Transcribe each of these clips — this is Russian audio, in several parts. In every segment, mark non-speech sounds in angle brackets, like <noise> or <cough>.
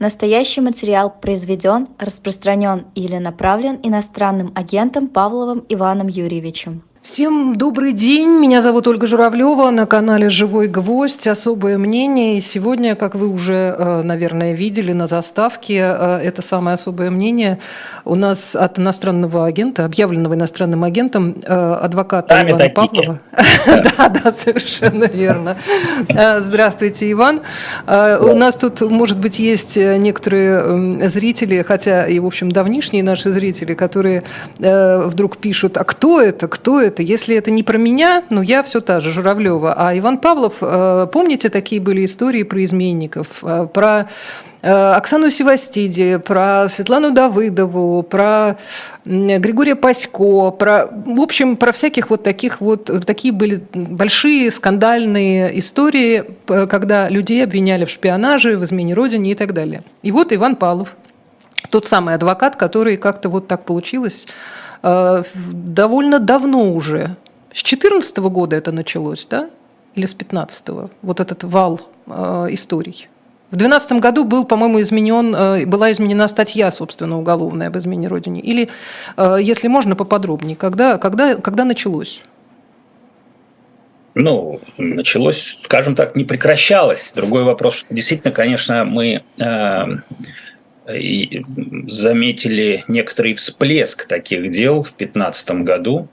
Настоящий материал произведен, распространен или направлен иностранным агентом Павловым Иваном Юрьевичем. Всем добрый день. Меня зовут Ольга Журавлева на канале «Живой гвоздь». Особое мнение. И сегодня, как вы уже, э, наверное, видели на заставке, э, это самое особое мнение у нас от иностранного агента, объявленного иностранным агентом, э, адвоката Сами Ивана такие. Павлова. <laughs> Да, да, совершенно верно. Здравствуйте, Иван. У нас тут, может быть, есть некоторые зрители, хотя и, в общем, давнишние наши зрители, которые вдруг пишут, а кто это, кто это? Это? Если это не про меня, ну я все та же, Журавлева. А Иван Павлов, э, помните, такие были истории про изменников, э, про э, Оксану Севастиди, про Светлану Давыдову, про Григория Пасько, про, в общем, про всяких вот таких вот, такие были большие скандальные истории, когда людей обвиняли в шпионаже, в измене родине и так далее. И вот Иван Павлов, тот самый адвокат, который как-то вот так получилось, довольно давно уже. С 2014 года это началось, да? Или с 2015? Вот этот вал э, историй. В 2012 году был, по-моему, изменен, э, была изменена статья, собственно, уголовная об измене Родине. Или, если можно, поподробнее, когда, когда, когда началось? Ну, началось, скажем так, не прекращалось. Другой вопрос, действительно, конечно, мы э, заметили некоторый всплеск таких дел в 2015 году,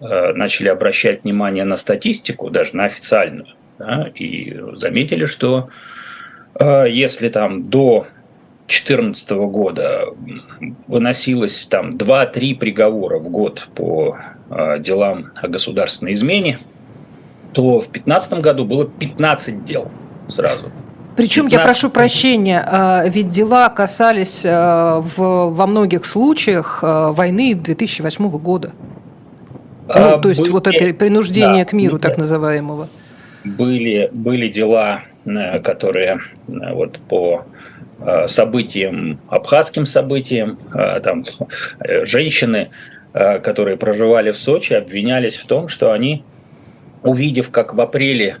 э, начали обращать внимание на статистику, даже на официальную, да, и заметили, что э, если там до 2014 года выносилось там 2-3 приговора в год по э, делам о государственной измене, то в 2015 году было 15 дел сразу. Причем 15... я прошу прощения, а, ведь дела касались а, в, во многих случаях а, войны 2008 года. А, ну, то есть были, вот это принуждение да, к миру, да, так называемого. Были, были дела, э, которые э, вот по э, событиям, абхазским событиям, там женщины, которые проживали в Сочи, обвинялись в том, что они, увидев, как в апреле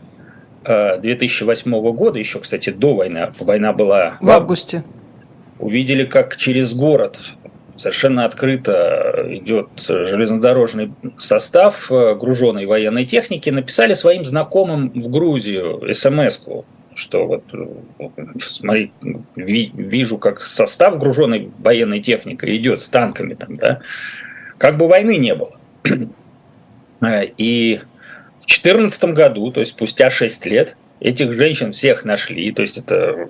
2008 э, года, еще, кстати, до войны, война была в августе, увидели, как через город совершенно открыто идет железнодорожный состав э, груженной военной техники, написали своим знакомым в Грузию смс что вот смотри, вижу, как состав груженной военной техникой идет с танками там, да, как бы войны не было. <clears throat> Э, и 2014 году, то есть спустя 6 лет, этих женщин всех нашли, то есть это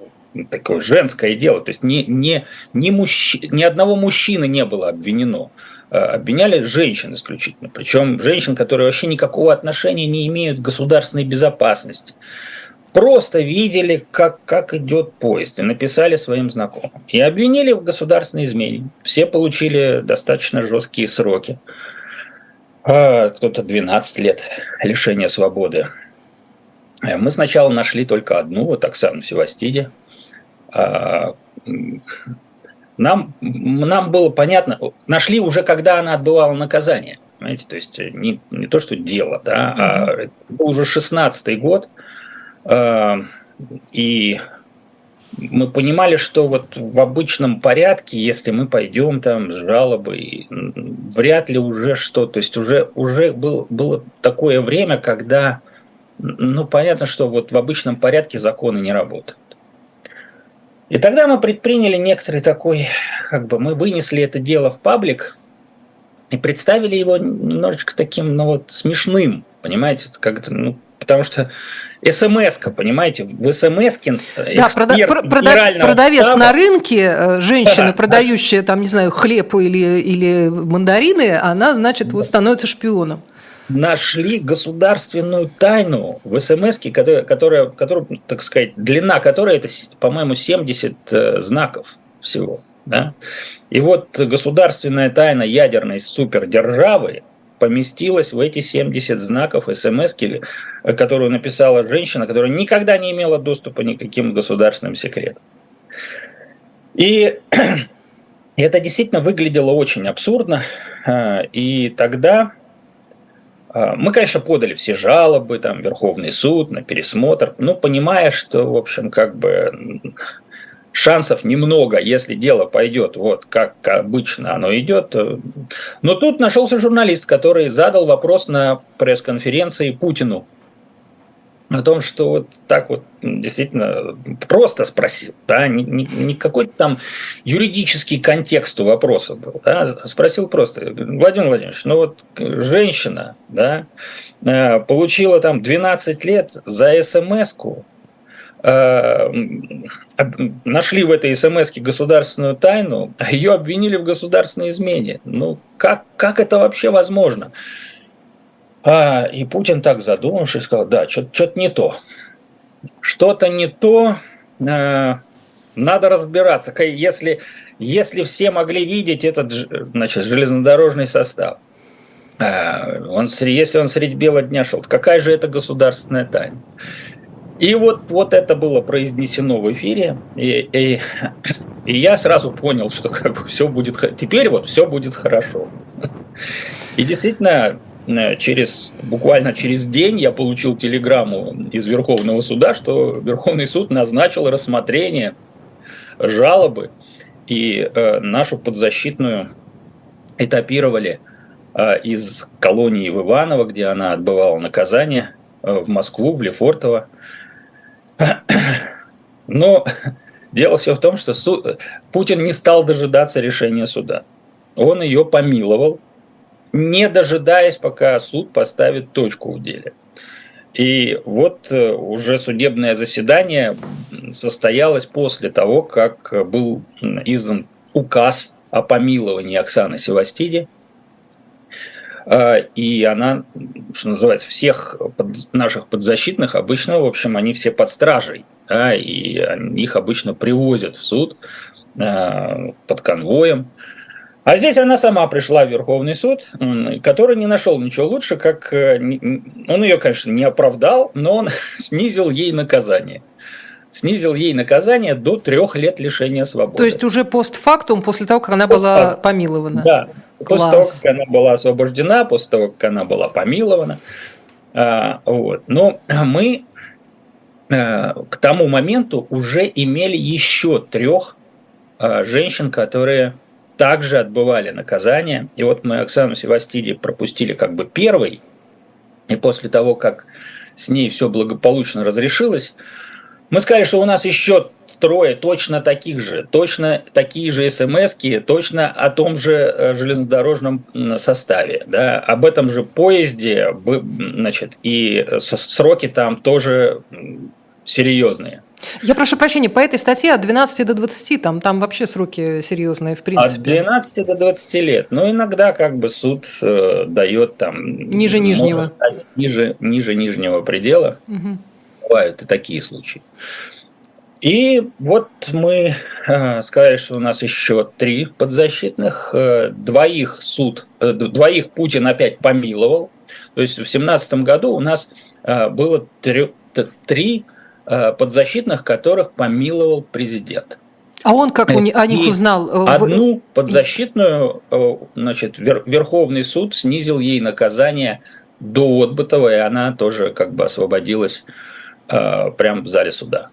такое женское дело, то есть ни, ни, ни, мужч... ни одного мужчины не было обвинено. А, обвиняли женщин исключительно, причем женщин, которые вообще никакого отношения не имеют к государственной безопасности. Просто видели, как, как идет поезд, и написали своим знакомым. И обвинили в государственной измене. Все получили достаточно жесткие сроки. А, кто-то 12 лет лишения свободы. Э, мы сначала нашли только одну, вот Оксану Севастиди. А, нам, нам было понятно, нашли уже, когда она отбывала наказание. Понимаете, то есть не, не то, что дело, да, а это был уже 16-й год, а, и мы понимали, что вот в обычном порядке, если мы пойдем там с жалобой, вряд ли уже что, то есть уже, уже был, было такое время, когда, ну, понятно, что вот в обычном порядке законы не работают. И тогда мы предприняли некоторый такой, как бы мы вынесли это дело в паблик и представили его немножечко таким, ну вот, смешным, понимаете, как-то, ну, потому что смс понимаете, в смс да, прода- продав- продавец штаба, на рынке, э, женщина, продающая там, не знаю, хлеб или, или мандарины, она, значит, вот становится шпионом нашли государственную тайну в смс, которая, которая, которая, так сказать, длина которой это, по-моему, 70 э, знаков всего. Да? И вот государственная тайна ядерной супердержавы поместилась в эти 70 знаков смс, которую написала женщина, которая никогда не имела доступа ни к каким государственным секретам. И <clears throat> это действительно выглядело очень абсурдно. А, и тогда а, мы, конечно, подали все жалобы, там, Верховный суд на пересмотр, но понимая, что, в общем, как бы шансов немного, если дело пойдет вот как обычно оно идет. Но тут нашелся журналист, который задал вопрос на пресс-конференции Путину о том, что вот так вот действительно просто спросил, да, не, не, не какой-то там юридический контекст у вопроса был, да, спросил просто, Владимир Владимирович, ну вот женщина, да, э, получила там 12 лет за смс-ку, э, нашли в этой смс государственную тайну, а ее обвинили в государственной измене. Ну, как, как это вообще возможно? А, и Путин так задумавшись сказал, да, что-то не то. Что-то не то, э, надо разбираться. Если, если все могли видеть этот значит, железнодорожный состав, э, он, если он средь бела дня шел, какая же это государственная тайна? И вот, вот это было произнесено в эфире, и, и, и я сразу понял, что как бы все будет, теперь вот все будет хорошо. И действительно, Э, через, буквально через день я получил телеграмму из Верховного суда, что Верховный суд назначил рассмотрение жалобы, и э, нашу подзащитную этапировали э, из колонии в Иваново, где она отбывала наказание, э, в Москву, в Лефортово. Но дело все в том, что суд, Путин не стал дожидаться решения суда. Он ее помиловал, не дожидаясь, пока суд поставит точку в деле. И вот э, уже судебное заседание состоялось после того, как был издан указ о помиловании Оксаны Севастиди. А, и она, что называется, всех наших подзащитных обычно, в общем, они все под стражей. Да, и их обычно привозят в суд а, под конвоем. А здесь она сама пришла в Верховный суд, который не нашел ничего лучше, как э, он ее, конечно, не оправдал, но он <laughs> снизил ей наказание. Снизил ей наказание до трех лет лишения свободы. То есть уже постфактум, после того, как она была помилована. Да, Класс. после того, как она была освобождена, после того, как она была помилована. А, вот. Но мы а, к тому моменту уже имели еще трех а, женщин, которые также отбывали наказание. И вот мы Оксану Севастиди пропустили как бы первой, и после того, как с ней все благополучно разрешилось, мы сказали, что у нас еще трое точно таких же, точно такие же смс точно о том же э, железнодорожном составе, да, об этом же поезде, значит, и сроки там тоже серьезные. Я прошу прощения, по этой статье от 12 до 20, там, там вообще сроки серьезные, в принципе. От 12 до 20 лет. Ну, иногда как бы суд э, дает там... Ниже нижнего. Ниже, ниже нижнего предела. Угу. Бывают и такие случаи. И вот мы <laughs> э, сказали, что у нас еще три подзащитных. Э, двоих суд, э, двоих Путин опять помиловал. То есть в 2017 году у нас э, было три, три Э, подзащитных, которых помиловал президент. А он как у, о них узнал? Э, одну подзащитную, значит, Верховный суд снизил ей наказание до отбытого, и она тоже как бы освободилась прямо в зале суда.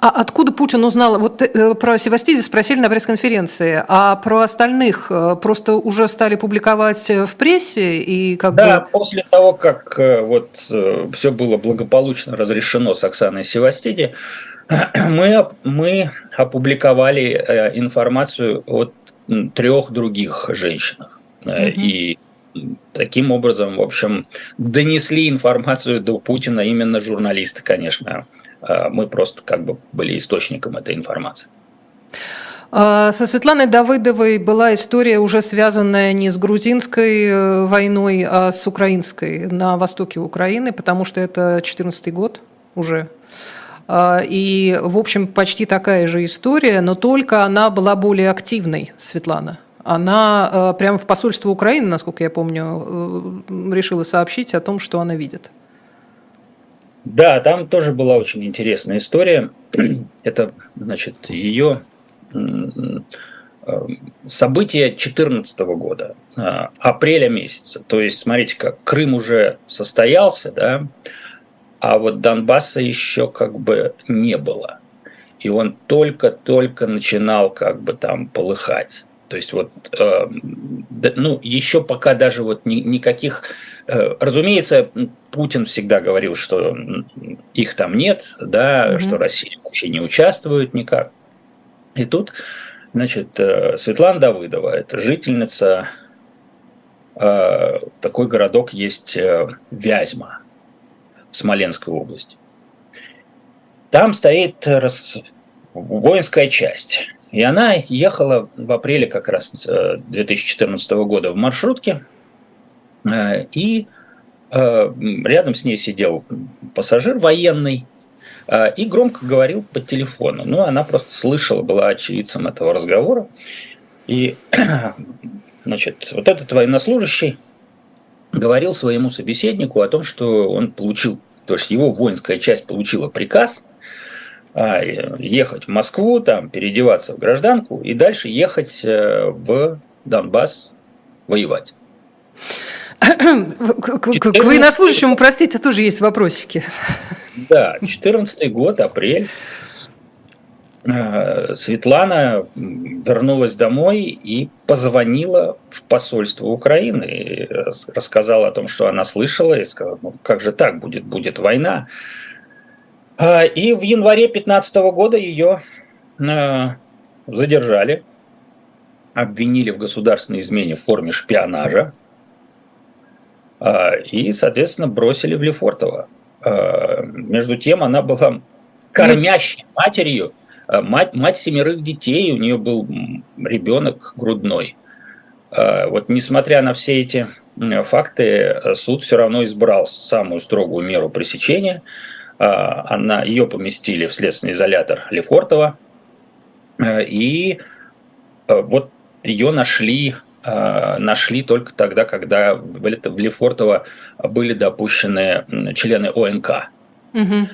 А откуда Путин узнал? Вот э, про Севастиди спросили на пресс-конференции, а про остальных э, просто уже стали публиковать в прессе и как да, бы... после того, как э, вот э, все было благополучно разрешено с Оксаной Севастиди, <clears throat> мы, мы опубликовали э, информацию от трех других женщинах. Угу. И таким образом, в общем, донесли информацию до Путина именно журналисты, конечно, Э, мы просто как бы были источником этой информации. А, со Светланой Давыдовой была история, уже связанная не с грузинской э, войной, а с украинской на востоке Украины, потому что это 2014 год уже. А, и, в общем, почти такая же история, но только она была более активной, Светлана. Она э, прямо в посольство Украины, насколько я помню, решила сообщить о том, что она видит. Да, там тоже была очень интересная история. <clears throat> Это, значит, ее события 2014 года, а, апреля месяца. То есть, смотрите, как Крым уже состоялся, да, а вот Донбасса еще как бы не было. и он только-только начинал как бы там полыхать. То есть вот, э, ну, еще пока даже вот ни, никаких... Э, разумеется, Путин всегда говорил, что их там нет, да, mm-hmm. что Россия вообще не участвует никак. И тут, значит, э, Светлана Давыдова, это жительница, э, такой городок есть э, Вязьма в Смоленской области. Там стоит рас... воинская часть и она ехала в апреле как раз 2014 э, года в маршрутке, э, и э, рядом с ней сидел пассажир военный, и громко говорил по телефону. Ну, она просто слышала, была очевидцем этого разговора. И, <clears throat> значит, вот этот военнослужащий говорил своему собеседнику о том, что он получил, то есть его воинская часть получила приказ ехать в Москву, там переодеваться в гражданку и дальше ехать э, в Донбасс воевать. К военнослужащему, простите, тоже есть вопросики. Да, 14 год, апрель. Э, Светлана вернулась домой и позвонила в посольство Украины, и рассказала о том, что она слышала, и сказала, ну как же так, будет, будет война. А, и в январе 2015 года ее а, задержали, обвинили в государственной измене в форме шпионажа а, и, соответственно, бросили в Лефортово. Между тем, она была кормящей матерью, мать, мать семерых детей, у нее был ребенок грудной. Вот несмотря на все эти факты, суд все равно избрал самую строгую меру пресечения – а, она, ее поместили в следственный изолятор Лефортово, э, и э, вот ее нашли э, нашли только тогда, когда в Лефортово были допущены члены ОНК. Угу.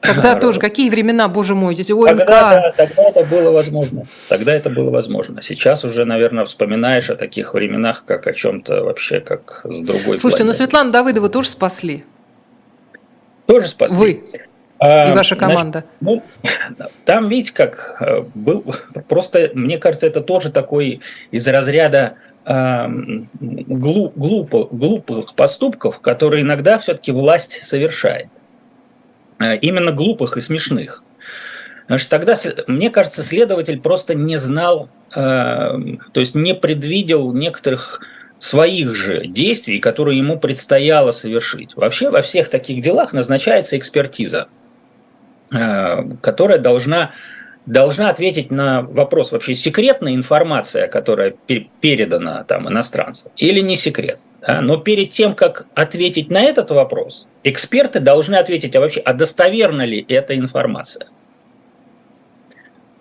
Тогда тоже какие времена, боже мой, эти ОНК. Тогда, да, тогда это было возможно. Тогда это было возможно. Сейчас уже, наверное, вспоминаешь о таких временах, как о чем-то вообще, как с другой. Слушайте, но ну Светлану Давыдову тоже спасли. Тоже спасли. Вы а, и ваша команда. Значит, ну, там, видите, как э, был просто, мне кажется, это тоже такой из разряда э, глуп, глупо, глупых поступков, которые иногда все-таки власть совершает. Э, именно глупых и смешных. Что тогда, мне кажется, следователь просто не знал, э, то есть не предвидел некоторых своих же действий, которые ему предстояло совершить. Вообще во всех таких делах назначается экспертиза, э, которая должна, должна ответить на вопрос, вообще секретная информация, которая передана там иностранцам, или не секрет. Да? Но перед тем, как ответить на этот вопрос, эксперты должны ответить, а вообще, а достоверна ли эта информация?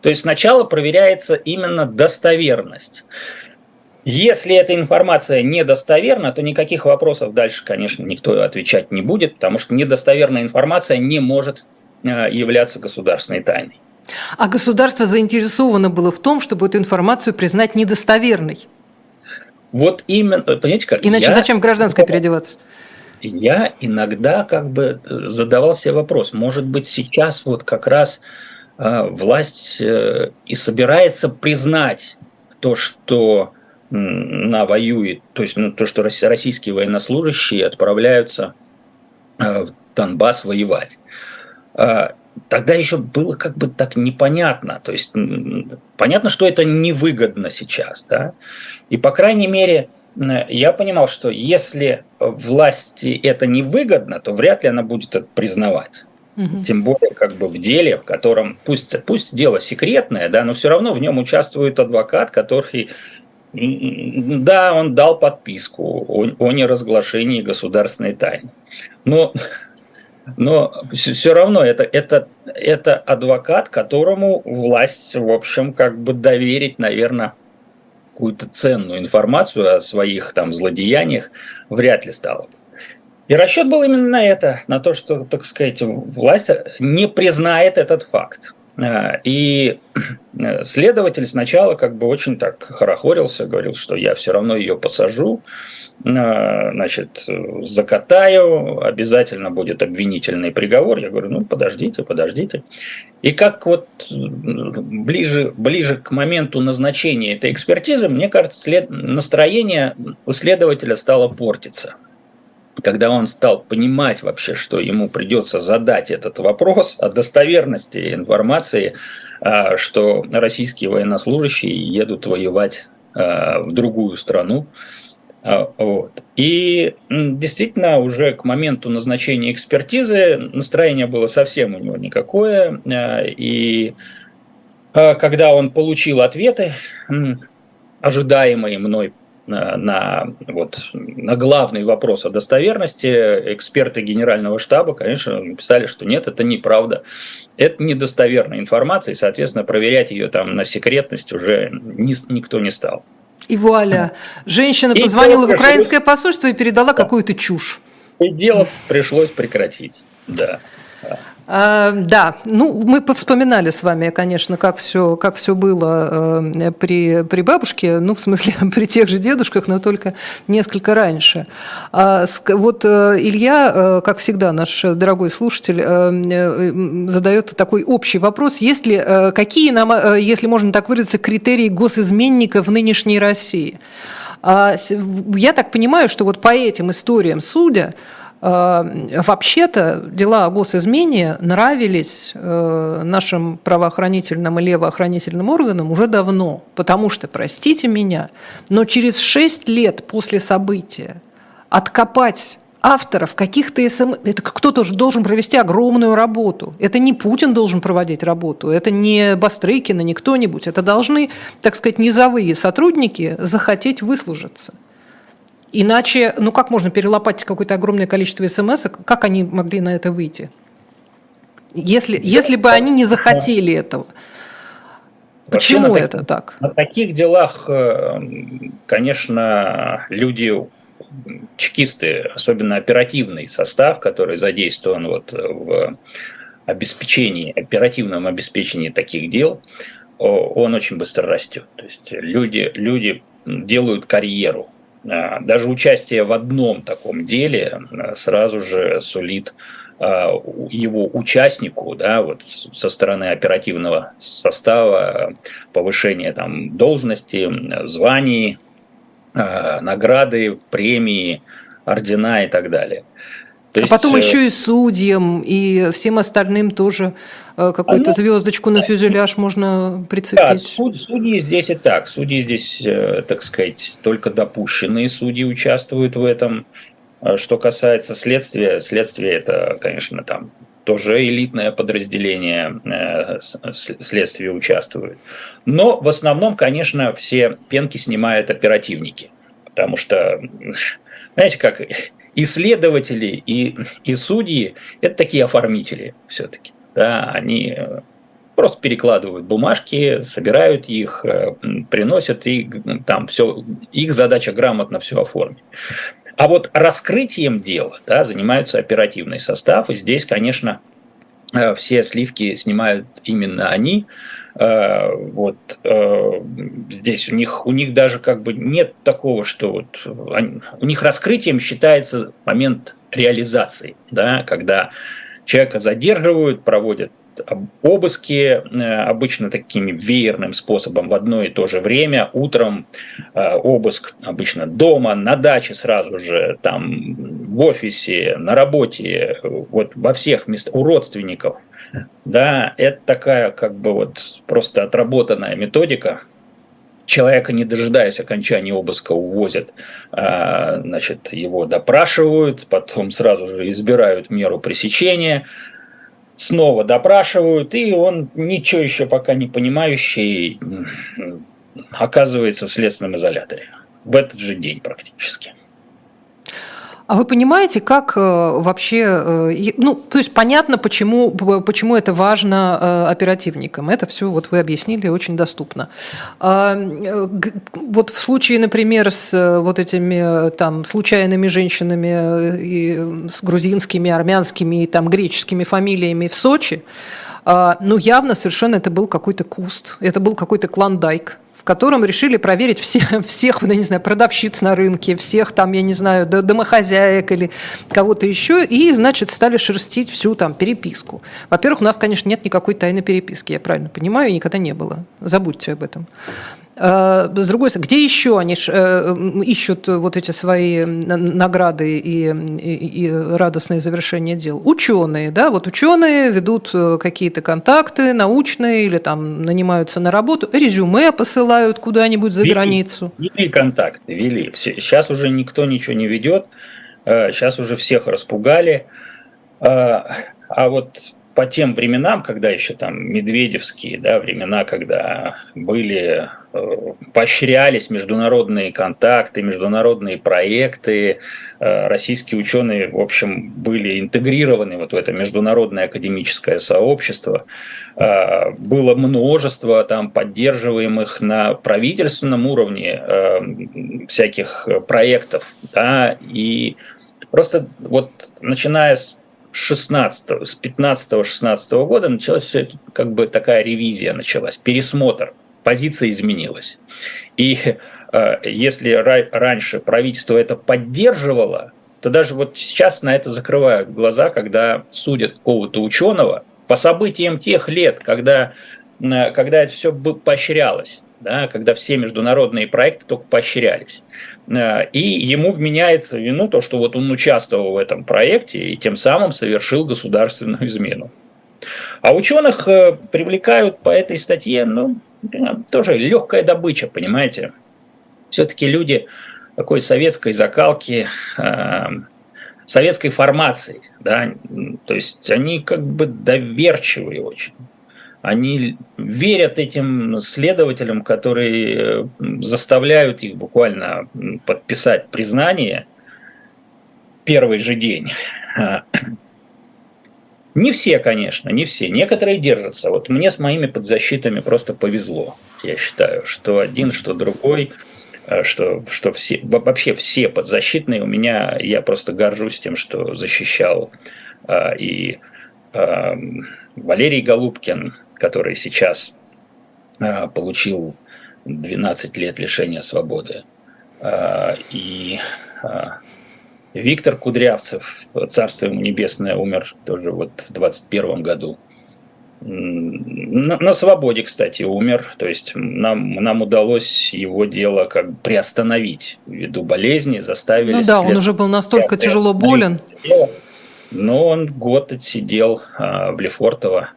То есть сначала проверяется именно достоверность. Если эта информация недостоверна, то никаких вопросов дальше, конечно, никто отвечать не будет, потому что недостоверная информация не может э, являться государственной тайной. А государство заинтересовано было в том, чтобы эту информацию признать недостоверной. Вот именно, понимаете, как Иначе я, зачем гражданское переодеваться? Я иногда как бы э, задавал себе вопрос, может быть, сейчас вот как раз э, власть и собирается признать то, что на воюет, то есть ну, то, что российские военнослужащие отправляются э, в Донбасс воевать. А, тогда еще было как бы так непонятно. То есть понятно, что это невыгодно сейчас. Да? И, по крайней мере, я понимал, что если власти это невыгодно, то вряд ли она будет это признавать. Угу. Тем более, как бы в деле, в котором пусть, пусть дело секретное, да, но все равно в нем участвует адвокат, который да, он дал подписку о, о неразглашении государственной тайны. Но, но все равно это, это, это адвокат, которому власть, в общем, как бы доверить, наверное, какую-то ценную информацию о своих там злодеяниях вряд ли стало. И расчет был именно на это, на то, что, так сказать, власть не признает этот факт. И следователь сначала как бы очень так хорохорился, говорил, что я все равно ее посажу, значит, закатаю, обязательно будет обвинительный приговор. Я говорю, ну, подождите, подождите. И как вот ближе, ближе к моменту назначения этой экспертизы, мне кажется, след... настроение у следователя стало портиться. Когда он стал понимать вообще, что ему придется задать этот вопрос о достоверности информации, а, что российские военнослужащие едут воевать а, в другую страну, а, вот. И действительно, уже к моменту назначения экспертизы настроение было совсем у него никакое. И когда он получил ответы, ожидаемые мной на, вот, на главный вопрос о достоверности, эксперты генерального штаба, конечно, написали, что нет, это неправда. Это недостоверная информация, и, соответственно, проверять ее там на секретность уже ни, никто не стал. И вуаля, женщина и позвонила в украинское посольство и передала какую-то чушь. И дело пришлось прекратить, да. А, да, ну мы повспоминали с вами, конечно, как все, как все было э, при, при бабушке, ну в смысле <laughs> при тех же дедушках, но только несколько раньше. А, вот э, Илья, э, как всегда, наш дорогой слушатель, задает такой общий вопрос: есть ли какие нам, если можно так выразиться, критерии госизменника в нынешней России? А, я так понимаю, что вот по этим историям судя Э, вообще-то дела о госизмене нравились э, нашим правоохранительным и левоохранительным органам уже давно, потому что, простите меня, но через шесть лет после события откопать авторов каких-то СМ... Это кто-то же должен провести огромную работу. Это не Путин должен проводить работу, это не Бастрыкина, не кто-нибудь. Это должны, так сказать, низовые сотрудники захотеть выслужиться. Иначе, ну как можно перелопатить какое-то огромное количество смс, как они могли на это выйти? Если, если бы они не захотели этого. Почему Вообще, это так? На таких делах, э, конечно, люди, чекисты, особенно оперативный состав, который задействован вот в обеспечении, оперативном обеспечении таких дел, он очень быстро растет. То есть люди, люди делают карьеру даже участие в одном таком деле а, сразу же сулит а, его участнику, да, вот со стороны оперативного состава, повышение там должности, званий, награды, премии, ордена и так далее. То а есть, потом э, еще и судьям, и всем остальным тоже э, какую-то ну, звездочку на фюзеляж можно прицепить. Да, суд, судьи здесь и так. Судьи здесь, э, так сказать, только допущенные судьи участвуют в этом. Что касается следствия, следствие это, конечно, там тоже элитное подразделение следствия участвует. Но в основном, конечно, все пенки снимают оперативники. Потому что, знаете, как исследователи и, и судьи – это такие оформители все-таки. Да, они э, просто перекладывают бумажки, собирают их, э, приносят и там все, их задача грамотно все оформить. А вот раскрытием дела да, занимаются оперативный состав, и здесь, конечно, э, все сливки снимают именно они, вот э, здесь у них, у них даже как бы нет такого, что вот они, у них раскрытием считается момент реализации, да, когда человека задерживают, проводят обыски э, обычно такими веерным способом в одно и то же время. Утром обыск обычно дома, на даче сразу же, там в офисе, на работе, вот во всех местах, у родственников – да, это такая как бы вот просто отработанная методика. Человека, не дожидаясь окончания обыска, увозят, а, значит, его допрашивают, потом сразу же избирают меру пресечения, снова допрашивают, и он, ничего еще пока не понимающий, оказывается в следственном изоляторе в этот же день практически. А вы понимаете, как э, вообще, э, ну, то есть понятно, почему, почему это важно э, оперативникам. Это все вот вы объяснили очень доступно. А, вот в случае, например, с вот этими там случайными женщинами и с грузинскими, армянскими и там греческими фамилиями в Сочи, А, ну, явно совершенно это был какой-то куст, это был какой-то клондайк, в котором решили проверить все, <laughs> всех, ну, не знаю, продавщиц на рынке, всех там, я не знаю, домохозяек или кого-то еще, и, значит, стали шерстить всю там переписку. Во-первых, у нас, конечно, нет никакой тайной переписки, я правильно понимаю, и никогда не было. Забудьте об этом. Э, с другой стороны, где еще они э, ищут вот эти свои награды и, и, и радостные завершения дел? Ученые, да, вот ученые ведут э, какие-то контакты научные или там нанимаются на работу, резюме посылают куда-нибудь за вели, границу. Вели контакты, вели. Сейчас уже никто ничего не ведет, сейчас уже всех распугали. А вот по тем временам, когда еще там медведевские да, времена, когда были, э, поощрялись международные контакты, международные проекты, э, российские ученые, в общем, были интегрированы вот в это международное академическое сообщество, э, было множество там поддерживаемых на правительственном уровне всяких проектов, да, и просто вот начиная с 16, с 15-16 года началась все это, как бы такая ревизия началась, пересмотр, позиция изменилась. И э, если ра- раньше правительство это поддерживало, то даже вот сейчас на это закрывают глаза, когда судят какого-то ученого по событиям тех лет, когда, э, когда это все поощрялось да, когда все международные проекты только поощрялись. Э, и ему вменяется вину то, что вот он участвовал в этом проекте и тем самым совершил государственную <laughs> измену. А ученых э, привлекают по этой статье, ну, тоже легкая добыча, понимаете. Все-таки люди такой советской закалки, э, советской формации, да, то есть они как бы доверчивые очень они верят этим следователям, которые э, заставляют их буквально подписать признание первый же день. Не все, конечно, не все. Некоторые держатся. Вот мне с моими подзащитами просто повезло. Я считаю, что один, что другой, э, что, что все, вообще все подзащитные у меня, я просто горжусь тем, что защищал э, и Валерий Голубкин, который сейчас а, получил 12 лет лишения свободы. А, и а, Виктор Кудрявцев, царство ему небесное, умер тоже вот в 21 году. На, на свободе, кстати, умер. То есть нам, нам удалось его дело как бы приостановить ввиду болезни, заставили... Ну да, он уже был настолько тяжело болен. но он год отсидел а, в Лефортово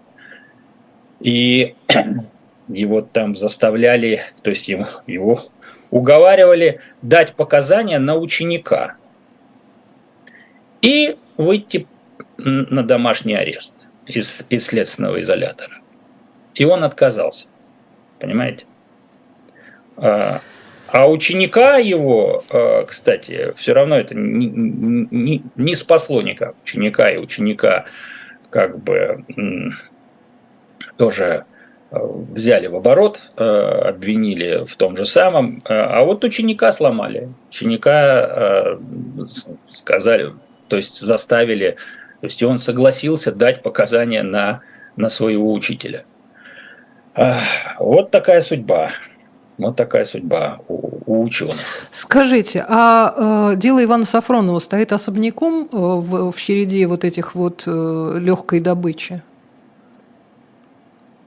и <clears throat> его там заставляли, то есть его, его уговаривали дать показания на ученика и выйти на домашний арест из, из следственного изолятора. И он отказался. Понимаете? А, а ученика его, а, кстати, все равно это не, не, не спасло никак. Ученика и ученика как бы тоже э, взяли в оборот, э, обвинили в том же самом, а вот ученика сломали. Ученика сказали, то есть заставили, то есть он согласился дать показания на, на своего учителя. Вот такая судьба. Вот такая судьба у, у ученых. Скажите, а э, дело Ивана Сафронова стоит особняком в, в череде вот этих вот э, легкой добычи?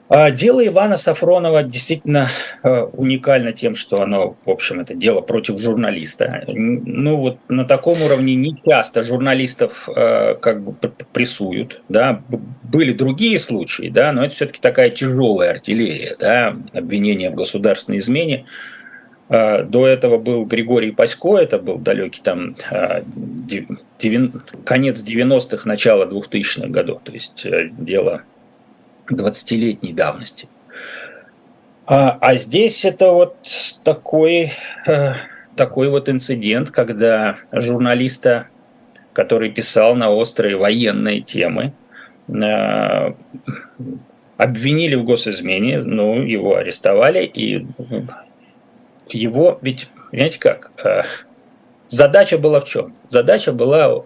А дело Ивана Сафронова действительно э, уникально тем, что оно, в общем, это дело против журналиста. Ну вот на таком уровне не часто журналистов э, как бы прессуют, да. Были другие случаи, да, но это все-таки такая тяжелая артиллерия, да, обвинение в государственной измене. Э, до этого был Григорий Пасько, это был далекий там конец 90-х, начало 2000-х годов, то есть дело 20-летней давности. А, а здесь это вот такой, э, такой вот инцидент, когда журналиста, который писал на острые военные темы, э, обвинили в госизмене, ну, его арестовали, и его, ведь, понимаете как, э, задача была в чем? Задача была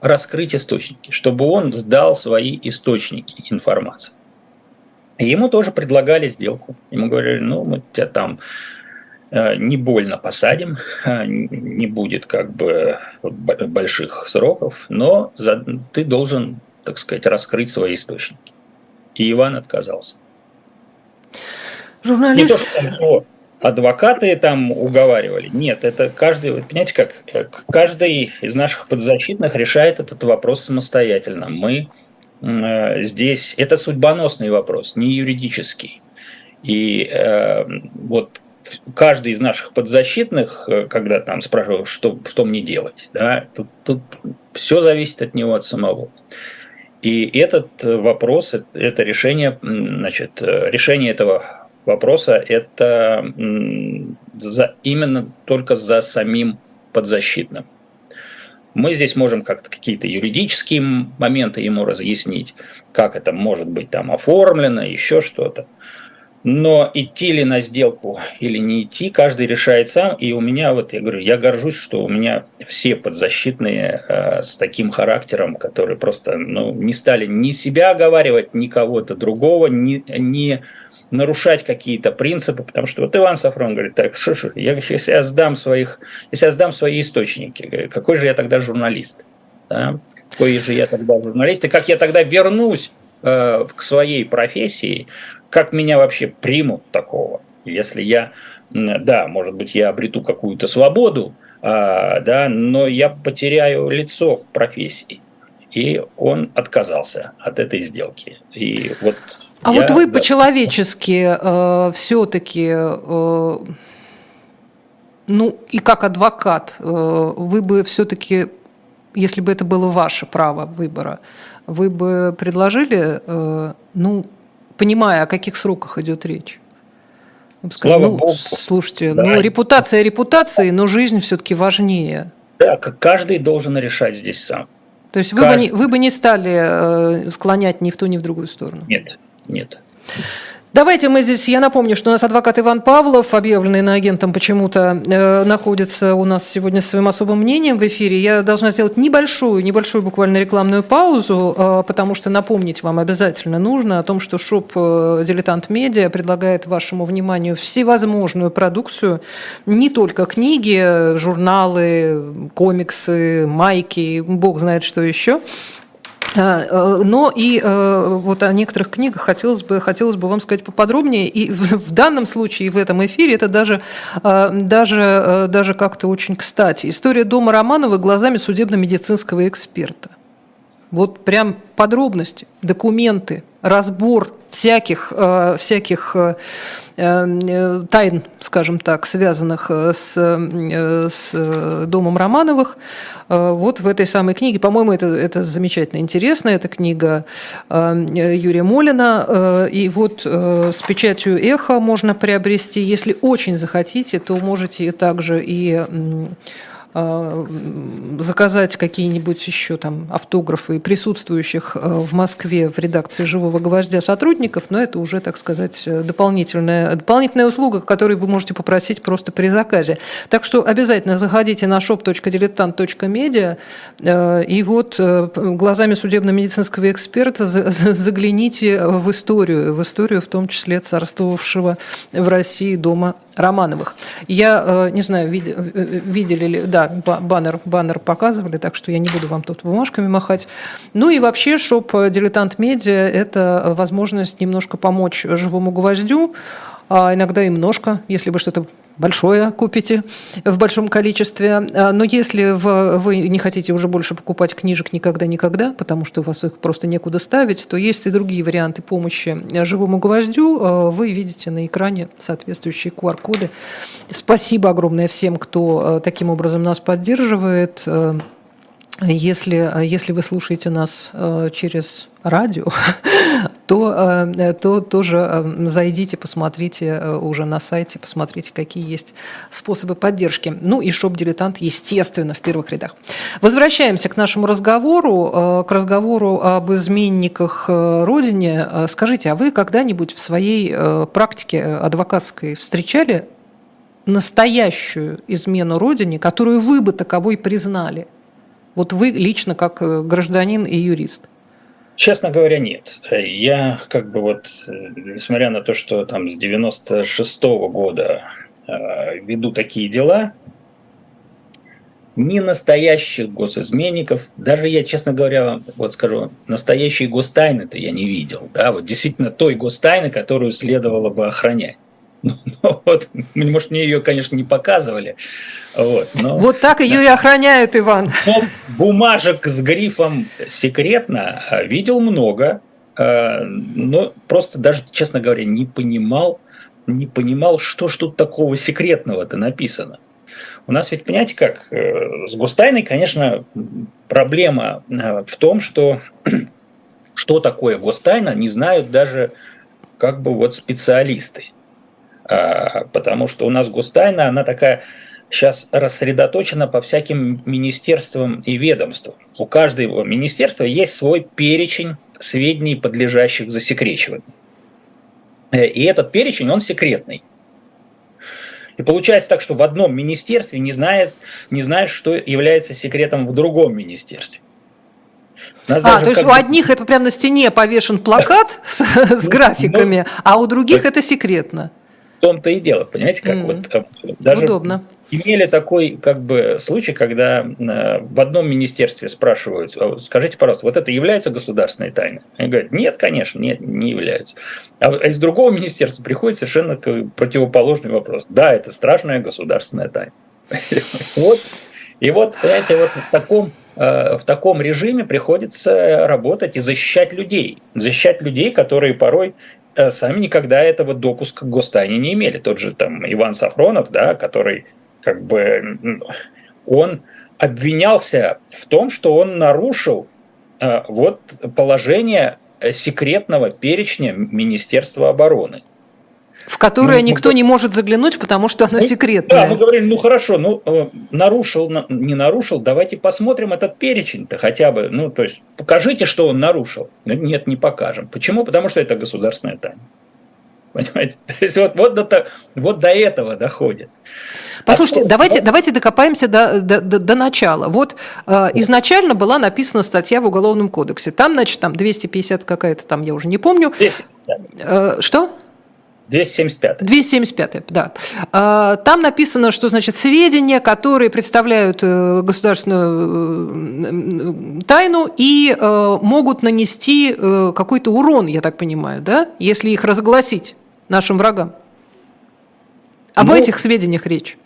раскрыть источники, чтобы он сдал свои источники информации. Ему тоже предлагали сделку. Ему говорили, ну, мы тебя там э, не больно посадим, э, не будет как бы больших сроков, но ты должен, так сказать, раскрыть свои источники. И Иван отказался. Журналист... Не то, что адвокаты там уговаривали. Нет, это каждый, понимаете как, каждый из наших подзащитных решает этот вопрос самостоятельно. Мы Э, здесь это судьбоносный вопрос, не юридический. И э, вот каждый из наших подзащитных, э, когда там спрашивают, что, что мне делать, да, тут, тут все зависит от него, от самого. И этот вопрос, это решение, значит, решение этого вопроса, это за, именно только за самим подзащитным. Мы здесь можем как-то какие-то юридические моменты ему разъяснить, как это может быть там оформлено, еще что-то. Но идти ли на сделку <laughs> или не идти, каждый решает сам. И у меня, вот я говорю, я горжусь, что у меня все подзащитные э, с таким характером, которые просто ну, не стали ни себя оговаривать, ни кого-то другого, ни, ни нарушать какие-то принципы, потому что вот Иван Сафрон говорит, так, что ж, я, если я сдам своих, если я сдам свои источники, какой же я тогда журналист? Да? Какой же я тогда журналист? И как я тогда вернусь э, к своей профессии, как меня вообще примут такого? Если я, да, может быть, я обрету какую-то свободу, э, да, но я потеряю лицо в профессии. И он отказался от этой сделки. И вот а я, вот вы да. по-человечески э, все-таки, э, ну и как адвокат, э, вы бы все-таки, если бы это было ваше право выбора, вы бы предложили, э, ну, понимая, о каких сроках идет речь? Сказали, Слава ну, Богу. Слушайте, да. ну репутация репутации, но жизнь все-таки важнее. Да, каждый должен решать здесь сам. То есть вы, бы не, вы бы не стали э, склонять ни в ту, ни в другую сторону? Нет нет. Давайте мы здесь, я напомню, что у нас адвокат Иван Павлов, объявленный на агентом почему-то, э, находится у нас сегодня с своим особым мнением в эфире. Я должна сделать небольшую, небольшую буквально рекламную паузу, э, потому что напомнить вам обязательно нужно о том, что шоп э, «Дилетант Медиа» предлагает вашему вниманию всевозможную продукцию, не только книги, журналы, комиксы, майки, бог знает что еще – но и э, вот о некоторых книгах хотелось бы, хотелось бы вам сказать поподробнее. И в данном случае, в этом эфире, это даже, э, даже, даже как-то очень кстати. История дома Романова глазами судебно-медицинского эксперта. Вот прям подробности, документы, разбор всяких, всяких Э, тайн, скажем так, связанных э, с, э, с домом Романовых. Вот в этой самой книге, по-моему, это, это замечательно интересно, это книга Юрия Молина, и вот с печатью «Эхо» можно приобрести. Если очень захотите, то можете также и заказать какие-нибудь еще там автографы присутствующих э, в Москве в редакции «Живого гвоздя» сотрудников, но это уже, так сказать, дополнительная, дополнительная услуга, которую вы можете попросить просто при заказе. Так что обязательно заходите на shop.diletant.media э, и вот э, глазами судебно-медицинского эксперта загляните в историю, в историю в том числе царствовавшего в России дома Романовых. Я не знаю, видели ли, да, да, баннер, баннер показывали, так что я не буду вам тут бумажками махать. Ну и вообще шоп «Дилетант Медиа» – это возможность немножко помочь живому гвоздю, а иногда и немножко, если вы что-то большое купите в большом количестве. А, но если вы не хотите уже больше покупать книжек никогда-никогда, потому что у вас их просто некуда ставить, то есть и другие варианты помощи живому гвоздю. А, вы видите на экране соответствующие QR-коды. Спасибо огромное всем, кто а, таким образом нас поддерживает. Если, если вы слушаете нас через радио, <laughs> то, э, то тоже э, зайдите, посмотрите э, уже на сайте, посмотрите, какие есть способы поддержки. Ну и шоп-дилетант, естественно, в первых рядах. Возвращаемся к нашему разговору, к разговору об изменниках Родине. Скажите, а вы когда-нибудь в своей практике адвокатской встречали настоящую измену Родине, которую вы бы таковой признали? Вот вы лично как гражданин и юрист. Честно говоря, нет. Я как бы вот, несмотря на то, что там с 96 -го года э, веду такие дела, ни настоящих госизменников, даже я, честно говоря, вот скажу, настоящие гостайны-то я не видел, да, вот действительно той гостайны, которую следовало бы охранять. Ну, <laughs> ну, вот, может, мне ее, конечно, не показывали. Вот, но, вот так ее да. и охраняют, Иван. Но бумажек с грифом «секретно» видел много, а, но просто даже, честно говоря, не понимал, не понимал, что ж тут такого секретного-то написано. У нас ведь, понимаете, как э, с гостайной, конечно, проблема э, в том, что <clears throat> что такое гостайна, не знают даже как бы вот специалисты. А, потому что у нас гостайна, она такая сейчас рассредоточена по всяким министерствам и ведомствам. У каждого министерства есть свой перечень сведений, подлежащих засекречиванию. Э, и этот перечень, он секретный. И получается так, что в одном министерстве не знает, не знает, что является секретом в другом министерстве. А, то есть у одних это прямо на стене повешен плакат с, с ну, графиками, ну, а у других это секретно. Том-то и дело, понимаете, как вот э, даже Удобно имели такой как бы случай, когда э, в одном министерстве спрашивают, «А скажите, пожалуйста, вот это является государственной тайной? Они говорят, нет, конечно, нет, не является. А, а из другого министерства приходит совершенно противоположный вопрос. Да, это страшная государственная тайна. <laughs> Вот. И вот, понимаете, вот в таком э, в таком режиме приходится работать и защищать людей. Защищать людей, которые порой сами никогда этого допуска к гостайне не имели. Тот же там Иван Сафронов, да, который как бы он обвинялся в том, что он нарушил э, вот положение секретного перечня Министерства обороны. В которое ну, никто мы... не может заглянуть, потому что оно ну, секретное. Да, мы говорили, ну хорошо, ну э, нарушил, не нарушил, давайте посмотрим этот перечень-то хотя бы. Ну, то есть покажите, что он нарушил. Нет, не покажем. Почему? Потому что это государственная тайна. Понимаете? <laughs> То есть вот, вот, до, вот до этого доходит. Послушайте, а давайте, вот... давайте докопаемся до, до, до, до начала. Вот э, изначально была написана статья в Уголовном кодексе. Там, значит, там 250 какая-то там, я уже не помню. 200. Э, что? 275. 275, да. А, там написано, что, значит, сведения, которые представляют э, государственную э, тайну и э, могут нанести какой-то урон, я так понимаю, да, если их разгласить нашим врагам. Об ну, этих сведениях речь.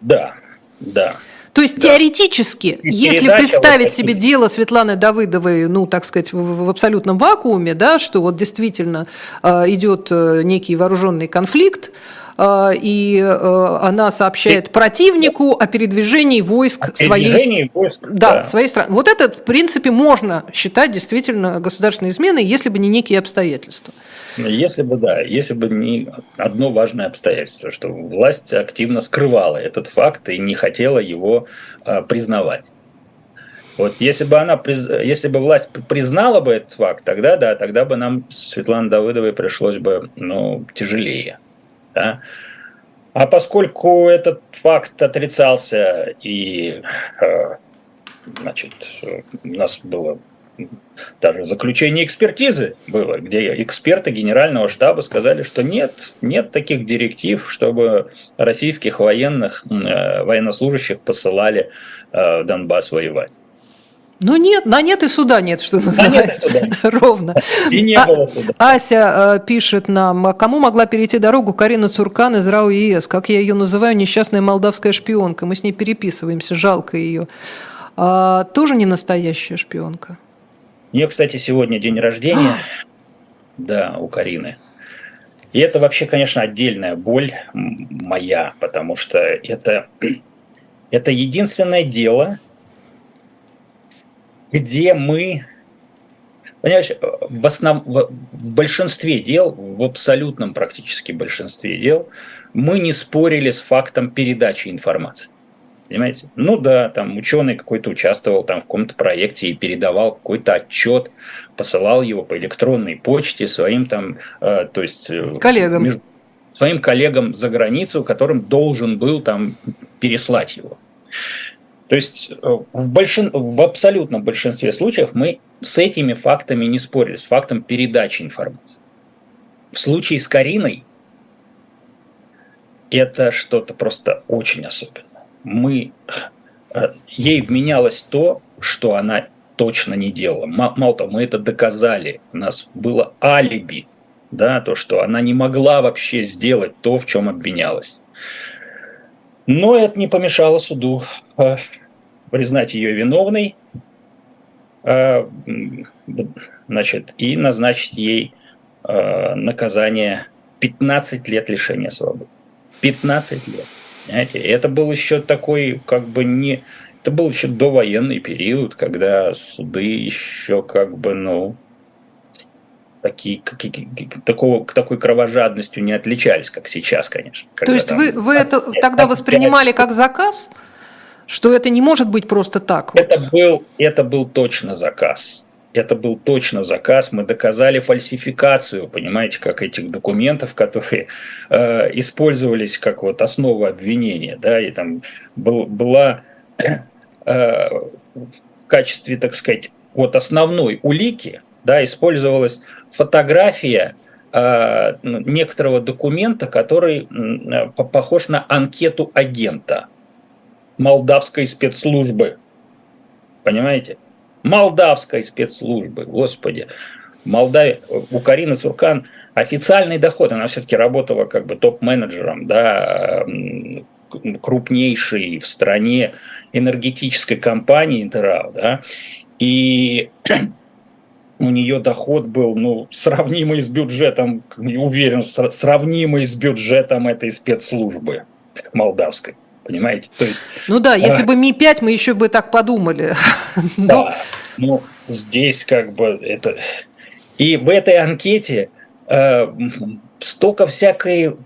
Да, да. То есть да. теоретически, и если представить вот себе дело Светланы Давыдовой, ну, так сказать, в, в абсолютном вакууме, да, что вот действительно э, идет э, некий вооруженный конфликт, и э, она сообщает противнику о передвижении войск о своей, войск, да, да. своей страны. Вот это, в принципе, можно считать действительно государственной изменой, если бы не некие обстоятельства. Ну, если бы, да, если бы не одно важное обстоятельство, что власть активно скрывала этот факт и не хотела его э, признавать. Вот если бы она, если бы власть признала бы этот факт, тогда да, тогда бы нам Светлане Давыдовой пришлось бы, ну, тяжелее. Да? А поскольку этот факт отрицался и, э, значит, у нас было даже заключение экспертизы было, где эксперты генерального штаба сказали, что нет, нет таких директив, чтобы российских военных, э, военнослужащих посылали э, в Донбасс воевать. Ну нет, на нет и суда нет, что называется. <laughs> нет Ровно. И не а, было суда. Ася э, пишет нам, кому могла перейти дорогу Карина Цуркан из РАО ЕС? Как я ее называю, несчастная молдавская шпионка. Мы с ней переписываемся, жалко ее. А, тоже не настоящая шпионка. У нее, кстати, сегодня день рождения. <gasps> да, у Карины. И это вообще, конечно, отдельная боль моя, потому что это, <clears throat> это единственное дело, где мы, понимаешь, в, основ, в, большинстве дел, в абсолютном практически большинстве дел, мы не спорили с фактом передачи информации. Понимаете? Ну да, там ученый какой-то участвовал там в каком-то проекте и передавал какой-то отчет, посылал его по электронной почте своим там, э, то есть э, коллегам. Между, своим коллегам за границу, которым должен был там переслать его. То есть э, в, большин... в абсолютном большинстве случаев мы с этими фактами не спорили, с фактом передачи информации. В случае с Кариной это что-то просто очень особенное. Мы... Э, ей вменялось то, что она точно не делала. Мало того, мы это доказали. У нас было алиби, да, то, что она не могла вообще сделать то, в чем обвинялась. Но это не помешало суду э, признать ее виновной, э, значит, и назначить ей э, наказание 15 лет лишения свободы. 15 лет. Понимаете? Это был еще такой, как бы не... Это был еще довоенный период, когда суды еще как бы, ну, такие, как, такого, такой кровожадностью не отличались, как сейчас, конечно. То есть вы, вы это тогда воспринимали как заказ? Что это не может быть просто так? Это, был, это был точно заказ. Это был точно заказ. Мы доказали фальсификацию, понимаете, как этих документов, которые э, использовались как вот основа обвинения. Да, и там был, была э, в качестве, так сказать, вот основной улики да, использовалась фотография э, некоторого документа, который э, похож на анкету агента молдавской спецслужбы. Понимаете? Молдавской спецслужбы, господи. Молдавия, у Карины Цуркан официальный доход, она все-таки работала как бы топ-менеджером, да, крупнейшей в стране энергетической компании Интерал, да, и у нее доход был, ну, сравнимый с бюджетом, уверен, сравнимый с бюджетом этой спецслужбы молдавской. Понимаете? То есть, ну да, если а, бы Ми-5, мы еще бы так подумали. <laughs> Да, ну здесь как бы это... И в этой анкете э, столько всякой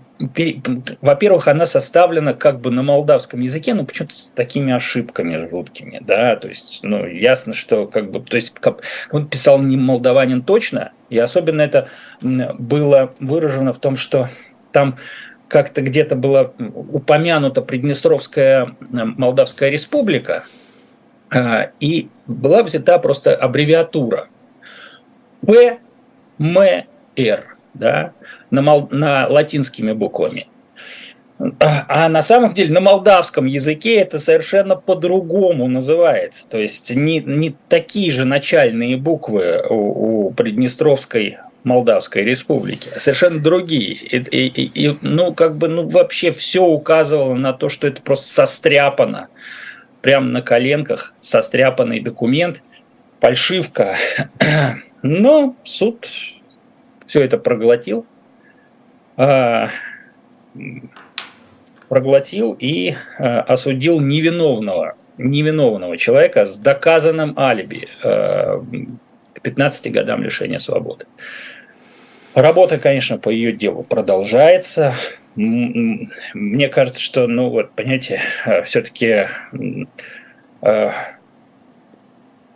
во-первых, она составлена как бы на молдавском языке, но почему-то с такими ошибками жуткими, да, то есть, ну, ясно, что как бы, то есть, как, он писал не молдаванин точно, и особенно это было выражено в том, что там как-то где-то была упомянута Приднестровская Молдавская республика, а, и была взята просто аббревиатура. ПМР да, на, мол, на латинскими буквами. А на самом деле на молдавском языке это совершенно по-другому называется. То есть не, не такие же начальные буквы у, у Приднестровской Молдавской Республики, а совершенно другие. И, и, и, ну, как бы, ну, вообще все указывало на то, что это просто состряпано. Прямо на коленках состряпанный документ, фальшивка. <clears throat> Но суд все это проглотил, а, проглотил и а, осудил невиновного, невиновного человека с доказанным алиби а, к 15 годам лишения свободы. Работа, конечно, по ее делу продолжается. Мне кажется, что, ну вот, понимаете, все-таки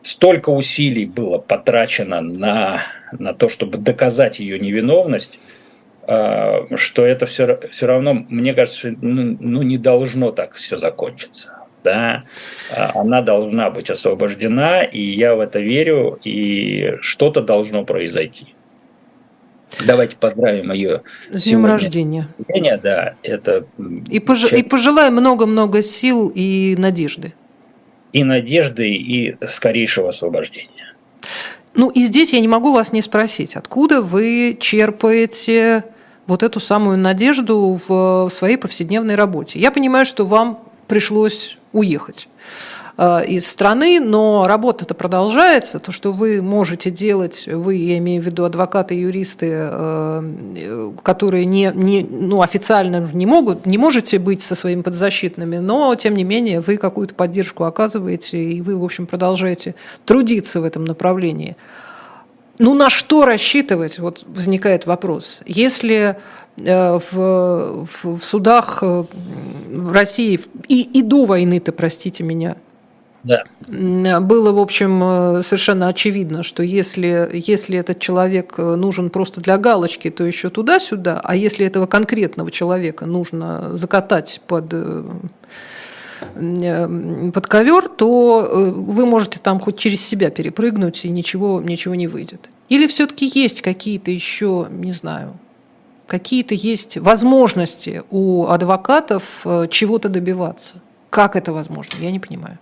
столько усилий было потрачено на, на то, чтобы доказать ее невиновность, а, что это все, все равно, мне кажется, ну, ну не должно так все закончиться. Да? А, она должна быть освобождена, и я в это верю, и что-то должно произойти. Давайте поздравим ее с днем рождения. Да, это и, пож... и пожелаем много-много сил и надежды и надежды, и скорейшего освобождения. Ну и здесь я не могу вас не спросить, откуда вы черпаете вот эту самую надежду в своей повседневной работе? Я понимаю, что вам пришлось уехать. Э, из страны, но работа-то продолжается. То, что вы можете делать, вы, я имею в виду адвокаты юристы, э, которые не, не, ну, официально не могут, не можете быть со своими подзащитными, но, тем не менее, вы какую-то поддержку оказываете, и вы, в общем, продолжаете трудиться в этом направлении. Ну, на что рассчитывать? Вот возникает вопрос. Если э, в, в, в судах в России и, и до войны-то, простите меня, да. Было, в общем, э, совершенно очевидно, что если, если этот человек э, нужен просто для галочки, то еще туда-сюда, а если этого конкретного человека нужно закатать под, э, под ковер, то вы можете там хоть через себя перепрыгнуть, и ничего, ничего не выйдет. Или все-таки есть какие-то еще, не знаю, какие-то есть возможности у адвокатов чего-то добиваться? Как это возможно? Я не понимаю.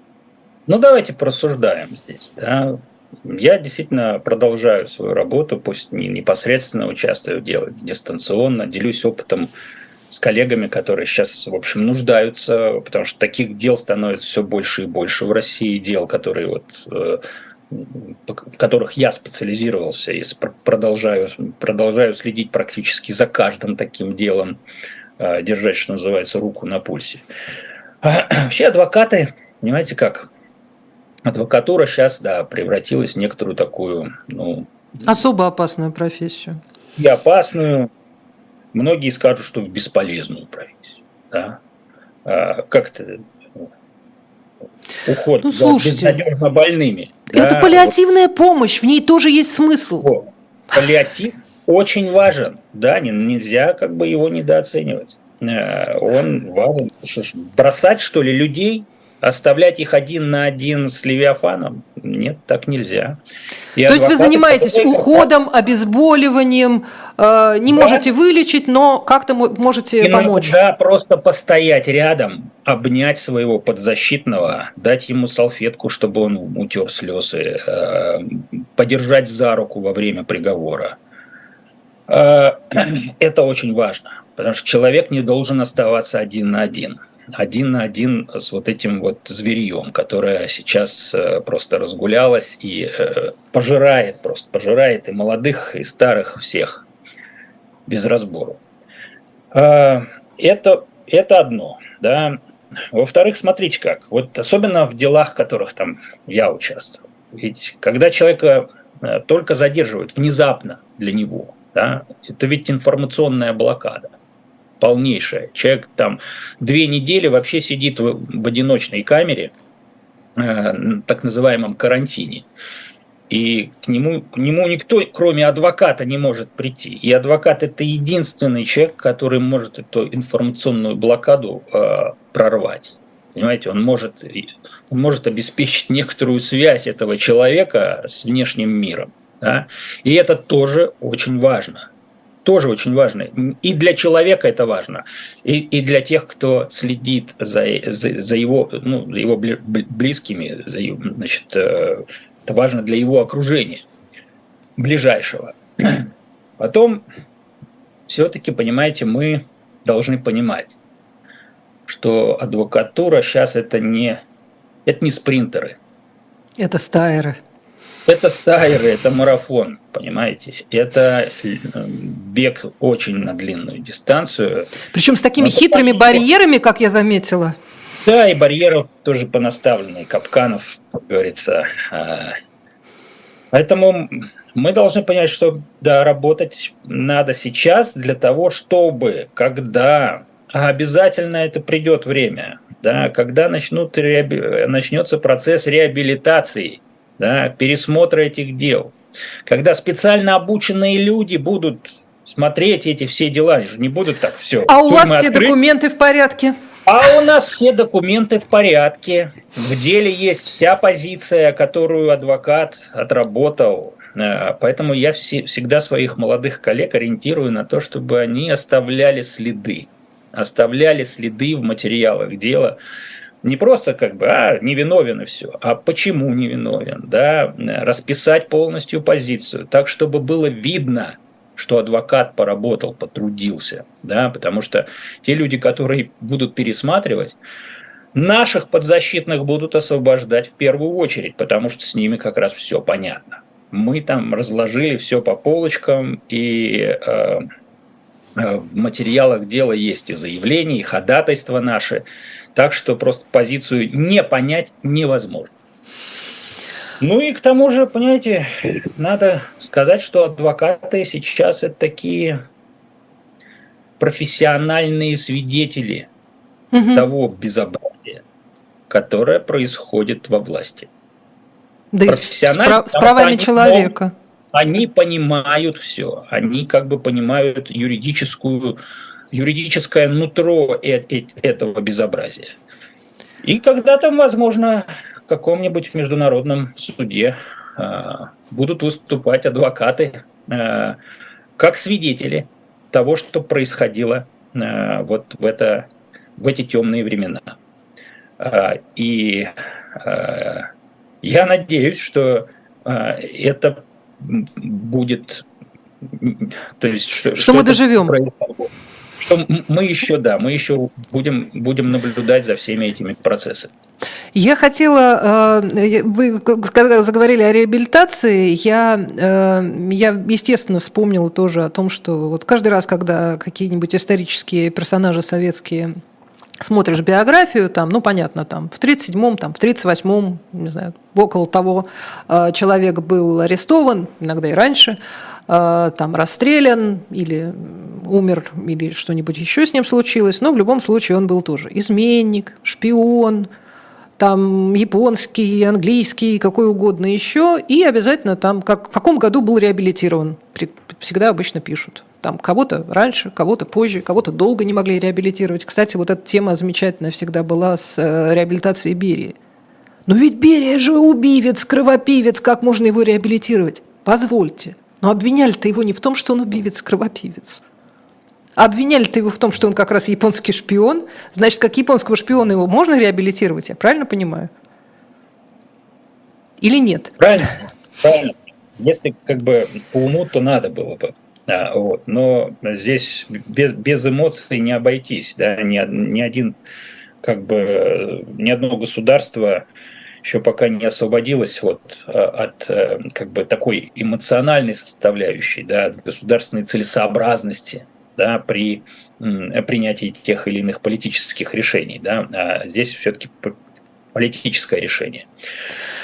Ну, давайте порассуждаем здесь. Да. Я действительно продолжаю свою работу, пусть не непосредственно участвую в деле, дистанционно, делюсь опытом с коллегами, которые сейчас, в общем, нуждаются, потому что таких дел становится все больше и больше в России, дел, которые вот э, в которых я специализировался и продолжаю, продолжаю следить практически за каждым таким делом, э, держать, что называется, руку на пульсе. <clears throat> Вообще адвокаты, понимаете как, адвокатура сейчас, да, превратилась в некоторую такую, ну... Особо опасную профессию. И опасную. Многие скажут, что бесполезную профессию. Да? А, как-то уход ну, за безнадежно больными. Это да? паллиативная помощь, в ней тоже есть смысл. Вот. Паллиатив очень важен, да, нельзя как бы его недооценивать. Э, он важен. Бросать, что ли, людей Оставлять их один на один с Левиафаном? Нет, так нельзя. И То есть вы занимаетесь уходом, обезболиванием, э, не да. можете вылечить, но как-то можете Иногда помочь. Да, просто постоять рядом, обнять своего подзащитного, дать ему салфетку, чтобы он утер слезы, э, подержать за руку во время приговора. Э, <clears throat> это очень важно, потому что человек не должен оставаться один на один один на один с вот этим вот зверьем, которое сейчас э, просто разгулялось и э, пожирает, просто пожирает и молодых, и старых всех без разбору. А, это, это одно, да. Во-вторых, смотрите как, вот особенно в делах, в которых там я участвовал, ведь когда человека э, только задерживают внезапно для него, да, это ведь информационная блокада – полнейшая. Человек там две недели вообще сидит в, в одиночной камере, э, так называемом карантине. И к нему, к нему никто, кроме адвоката, не может прийти. И адвокат – это единственный человек, который может эту информационную блокаду э, прорвать. Понимаете, он может, он может обеспечить некоторую связь этого человека с внешним миром. Да? И это тоже очень важно тоже очень важно. И для человека это важно, и, и для тех, кто следит за, за, за, его, ну, за его близкими, за, значит, э, это важно для его окружения ближайшего. <clears throat> Потом, все-таки, понимаете, мы должны понимать, что адвокатура сейчас это не, это не спринтеры. Это стайеры. Это стайеры, это марафон, понимаете? Это э, бег очень на длинную дистанцию. Причем с такими Но хитрыми это... барьерами, как я заметила. Да, и барьеров тоже понаставлены, капканов, как говорится. А, поэтому мы должны понять, что да, работать надо сейчас для того, чтобы, когда обязательно это придет время, да, когда начнут, начнется процесс реабилитации – да, пересмотра этих дел. Когда специально обученные люди будут смотреть эти все дела, они же не будут так все. А у вас все открыть. документы в порядке? А у нас все документы в порядке. В деле есть вся позиция, которую адвокат отработал. Э, поэтому я все, всегда своих молодых коллег ориентирую на то, чтобы они оставляли следы. Оставляли следы в материалах дела не просто как бы, а, невиновен и все, а почему невиновен, да, расписать полностью позицию, так, чтобы было видно, что адвокат поработал, потрудился, да, потому что те люди, которые будут пересматривать, наших подзащитных будут освобождать в первую очередь, потому что с ними как раз все понятно. Мы там разложили все по полочкам, и э, э в материалах дела есть и заявления, и ходатайства наши, так что просто позицию не понять невозможно. Ну и к тому же, понимаете, надо сказать, что адвокаты сейчас это такие профессиональные свидетели угу. того безобразия, которое происходит во власти. Да и с, прав, с правами человека. Они понимают все, они как бы понимают юридическую юридическое нутро этого безобразия. И когда-то, возможно, в каком-нибудь международном суде будут выступать адвокаты как свидетели того, что происходило вот в, это, в эти темные времена. И я надеюсь, что это будет то есть, что, что, мы доживем. Что мы еще, да, мы еще будем, будем наблюдать за всеми этими процессами. Я хотела, э, вы когда заговорили о реабилитации, я, э, я, естественно, вспомнила тоже о том, что вот каждый раз, когда какие-нибудь исторические персонажи советские смотришь биографию, там, ну, понятно, там, в 37-м, там, в 38-м, не знаю, около того, э, человек был арестован, иногда и раньше, там расстрелян или умер, или что-нибудь еще с ним случилось, но в любом случае он был тоже изменник, шпион, там японский, английский, какой угодно еще, и обязательно там, как, в каком году был реабилитирован, всегда обычно пишут. Там кого-то раньше, кого-то позже, кого-то долго не могли реабилитировать. Кстати, вот эта тема замечательная всегда была с э, реабилитацией Берии. Но ведь Берия же убивец, кровопивец, как можно его реабилитировать? Позвольте. Но обвиняли-то его не в том, что он убивец, кровопивец. А обвиняли-то его в том, что он как раз японский шпион. Значит, как японского шпиона его можно реабилитировать, я правильно понимаю? Или нет? Правильно, правильно. Если как бы по уму, то надо было бы. Да, вот. Но здесь без, без эмоций не обойтись. Да? Ни, ни один, как бы, ни одно государство еще пока не освободилась вот э, от э, как бы такой эмоциональной составляющей, да, от государственной целесообразности да, при принятии тех или иных политических решений. Да. А здесь все-таки политическое решение.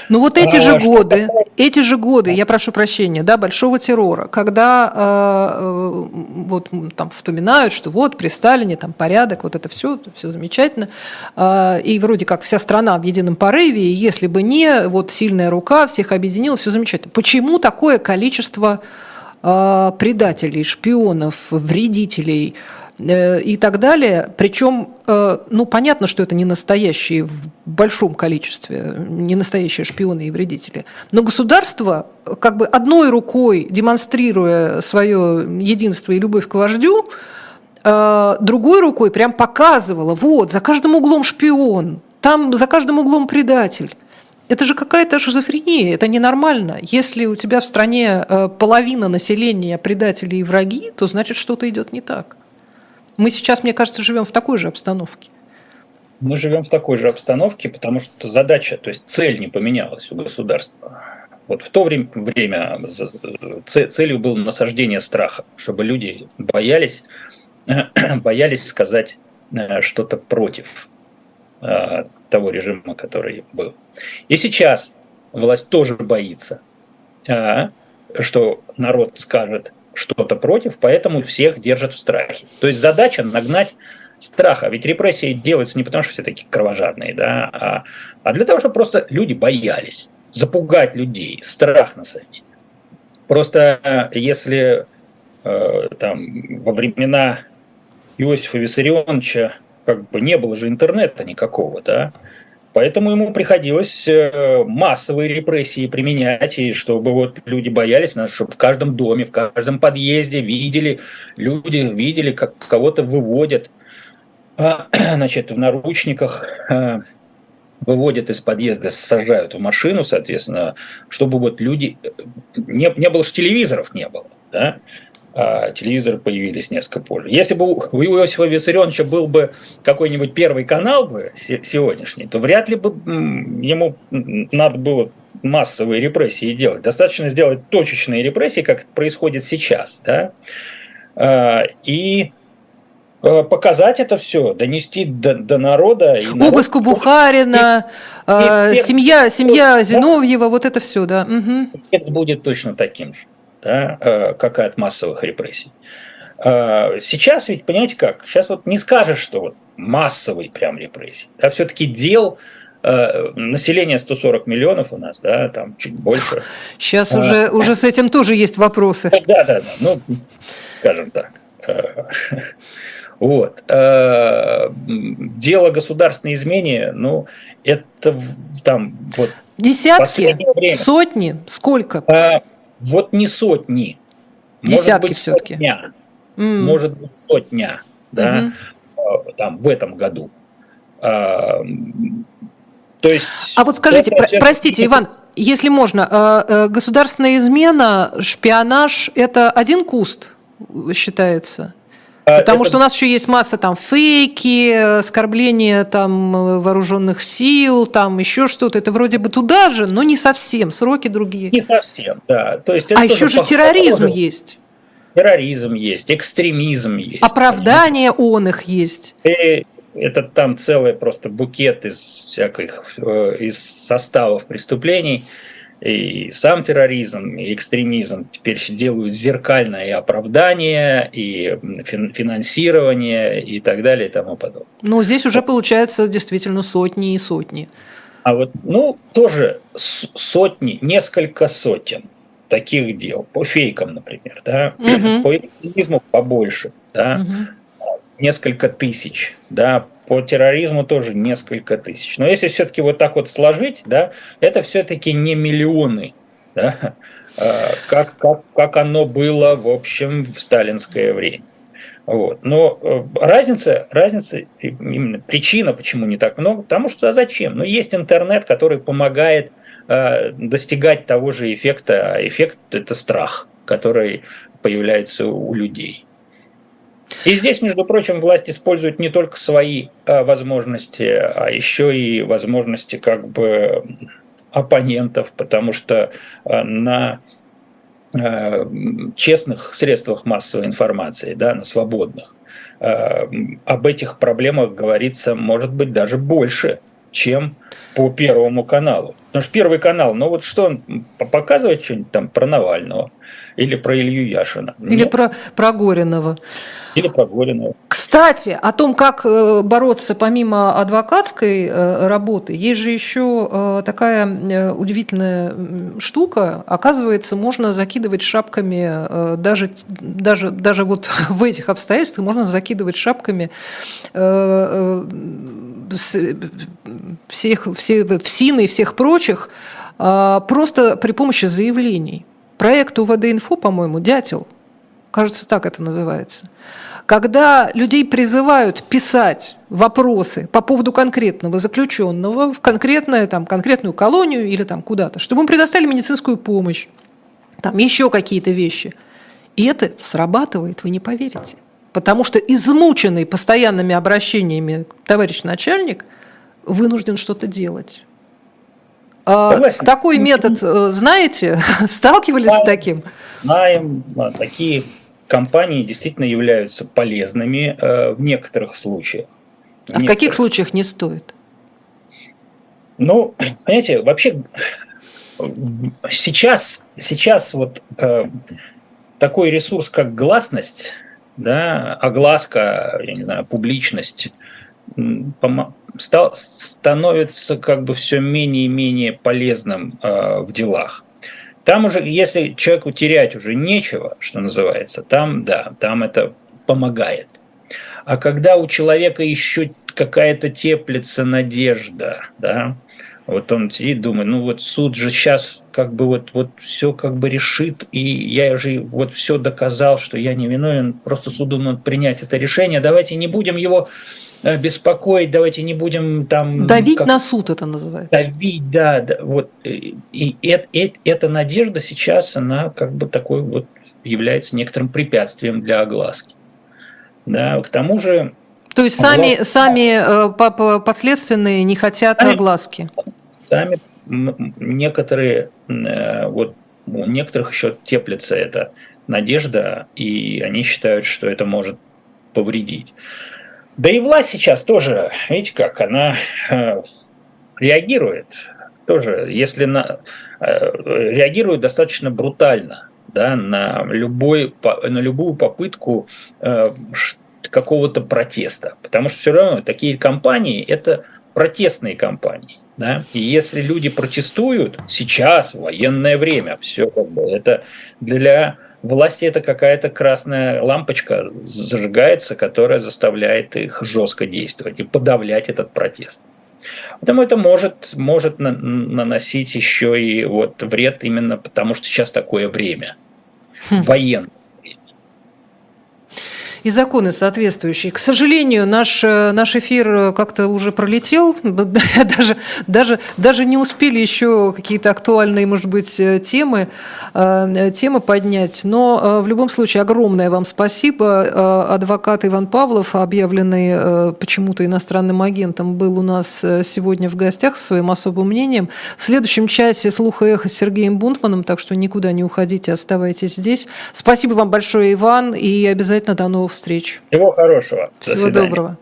Ну вот эти же годы, эти же годы, я прошу прощения, да, большого террора, когда э, э, вот там вспоминают, что вот при Сталине там порядок, вот это все, все замечательно, э, и вроде как вся страна в едином порыве, и если бы не вот сильная рука всех объединила, все замечательно. Почему такое количество э, предателей, шпионов, вредителей? Э, и так далее. Причем, э, ну, понятно, что это не настоящие в большом количестве, не настоящие шпионы и вредители. Но государство, как бы одной рукой демонстрируя свое единство и любовь к вождю, э, другой рукой прям показывало, вот, за каждым углом шпион, там за каждым углом предатель. Это же какая-то шизофрения, это ненормально. Если у тебя в стране половина населения предатели и враги, то значит что-то идет не так. Мы сейчас, мне кажется, живем в такой же обстановке. Мы живем в такой же обстановке, потому что задача, то есть цель не поменялась у государства. Вот в то время, время целью было насаждение страха, чтобы люди боялись, <clears throat> боялись сказать э, что-то против э, того режима, который был. И сейчас власть тоже боится, э, что народ скажет что-то против, поэтому всех держат в страхе. То есть задача нагнать страха. Ведь репрессии делаются не потому, что все такие кровожадные, да, а, а для того, чтобы просто люди боялись, запугать людей, страх насадить. Просто э, если э, там во времена Иосифа Виссарионовича как бы не было же интернета никакого, да, Поэтому ему приходилось э, массовые репрессии применять, и чтобы вот люди боялись нас, чтобы в каждом доме, в каждом подъезде видели, люди видели, как кого-то выводят, а, <clears throat> значит, в наручниках, а, выводят из подъезда, сажают в машину, соответственно, чтобы вот люди... Э, не, не было же телевизоров, не было, да? А телевизоры появились несколько позже. Если бы у Иосифа Виссарионовича был бы какой-нибудь первый канал бы сегодняшний, то вряд ли бы ему надо было массовые репрессии делать. Достаточно сделать точечные репрессии, как это происходит сейчас. Да? А, и а, показать это все, донести до, до народа. И Обыск у Бухарина, и, и, семья, семья Зиновьева, вот это все, да. Угу. Это будет точно таким же да, э, как и от массовых репрессий. Э, сейчас ведь, понимаете как, сейчас вот не скажешь, что вот массовый прям репрессии. Да, все-таки дел э, население 140 миллионов у нас, да, там чуть больше. Сейчас а, уже, уже с этим тоже есть вопросы. <laughs> Да, да, да, ну, скажем так. Вот. Дело государственной измене, ну, это там вот... Десятки? Сотни? Сколько? Вот не сотни. Десятки все-таки. Сотня. Mm. Может быть, сотня, да, mm-hmm. там, в этом году. А, то есть... А вот скажите, про- простите, Иван, <laughs> если можно, а, э, государственная измена, шпионаж – это один куст считается? А, Потому это... что у нас еще есть масса там фейки, оскорбления там вооруженных сил, там еще что-то. Это вроде бы туда же, но не совсем. Сроки другие. Не совсем, да. То есть а еще же терроризм есть терроризм есть, экстремизм есть. Оправдание он их есть. И это там целый просто букет из всяких, э, из составов преступлений. И сам терроризм, и экстремизм теперь делают зеркальное и оправдание, и финансирование, и так далее, и тому подобное. Но здесь уже получается действительно сотни и сотни. А вот, ну, тоже сотни, несколько сотен таких дел, по фейкам, например, да, угу. по экстремизму побольше, да, угу. Несколько тысяч, да, по терроризму тоже несколько тысяч. Но если все-таки вот так вот сложить, да, это все-таки не миллионы, да, а, как, как, как оно было, в общем, в сталинское время. Вот. Но э, разница, разница, именно причина, почему не так много, потому что а зачем? Ну, есть интернет, который помогает э, достигать того же эффекта, а эффект – это страх, который появляется у людей. И здесь, между прочим, власть использует не только свои э, возможности, а еще и возможности как бы оппонентов, потому что э, на Э, честных средствах массовой информации, да, на свободных, об этих проблемах говорится, может быть, даже больше, чем по Первому каналу. Потому что Первый канал, ну вот что он показывает что-нибудь там про Навального или про Илью Яшина? Или про, про Горинова. Или про Горинова. Кстати, о том, как э, бороться помимо адвокатской э, работы, есть же еще э, такая удивительная штука. Оказывается, можно закидывать шапками даже, даже, даже вот <laughs> в этих обстоятельствах можно закидывать шапками всех, все, ФСИН и всех прочих просто при помощи заявлений. Проект УВД-инфо, по-моему, «Дятел», кажется, так это называется – когда людей призывают писать вопросы по поводу конкретного заключенного в конкретную, там, конкретную колонию или там куда-то, чтобы им предоставили медицинскую помощь, там еще какие-то вещи. И это срабатывает, вы не поверите. Потому что измученный постоянными обращениями товарищ начальник вынужден что-то делать. А Согласен. Такой метод э, знаете? <laughs> Сталкивались знаем, с таким? Знаем, такие компании действительно являются полезными э, в некоторых случаях. В а в каких случаях не стоит? Ну, понимаете, вообще сейчас, сейчас вот э, такой ресурс, как гласность, да, огласка, я не знаю, публичность, стал, становится как бы все менее и менее полезным э, в делах. Там уже, если человеку терять уже нечего, что называется, там, да, там это помогает. А когда у человека еще какая-то теплится надежда, да, вот он сидит, думает, ну вот суд же сейчас как бы вот, вот все как бы решит, и я же вот все доказал, что я не виновен, просто суду надо принять это решение, давайте не будем его Э, беспокоить, давайте не будем там... Давить как, на суд это называется. Давить, да, да вот. И, и, и эта надежда сейчас, она как бы такой вот является некоторым препятствием для огласки. Да, к тому же... То есть сами, огласка, сами э, подследственные не хотят сами, огласки? Сами некоторые, э, вот у некоторых еще теплится эта надежда, и они считают, что это может повредить. Да и власть сейчас тоже, видите как, она э, реагирует тоже, если на, э, реагирует достаточно брутально да, на, любой, на любую попытку какого-то протеста. Потому что все равно такие компании – это протестные компании. Да? И если люди протестуют сейчас, в военное время, все как бы, это для власти это какая-то красная лампочка зажигается, которая заставляет их жестко действовать и подавлять этот протест. Поэтому это может, может наносить еще и вот вред именно потому, что сейчас такое время. Хм. Военное и законы соответствующие. К сожалению, наш, э, наш эфир как-то уже пролетел, <laughs> даже, даже, даже не успели еще какие-то актуальные, может быть, э, темы, э, темы поднять. Но в любом случае огромное вам спасибо. Адвокат Иван Павлов, объявленный почему-то иностранным агентом, был у нас сегодня в гостях со своим особым мнением. В следующем часе «Слуха и эхо» с Сергеем Бунтманом, так что никуда не уходите, оставайтесь здесь. Спасибо вам большое, Иван, и обязательно до новых встреч. Всего хорошего. Всего доброго.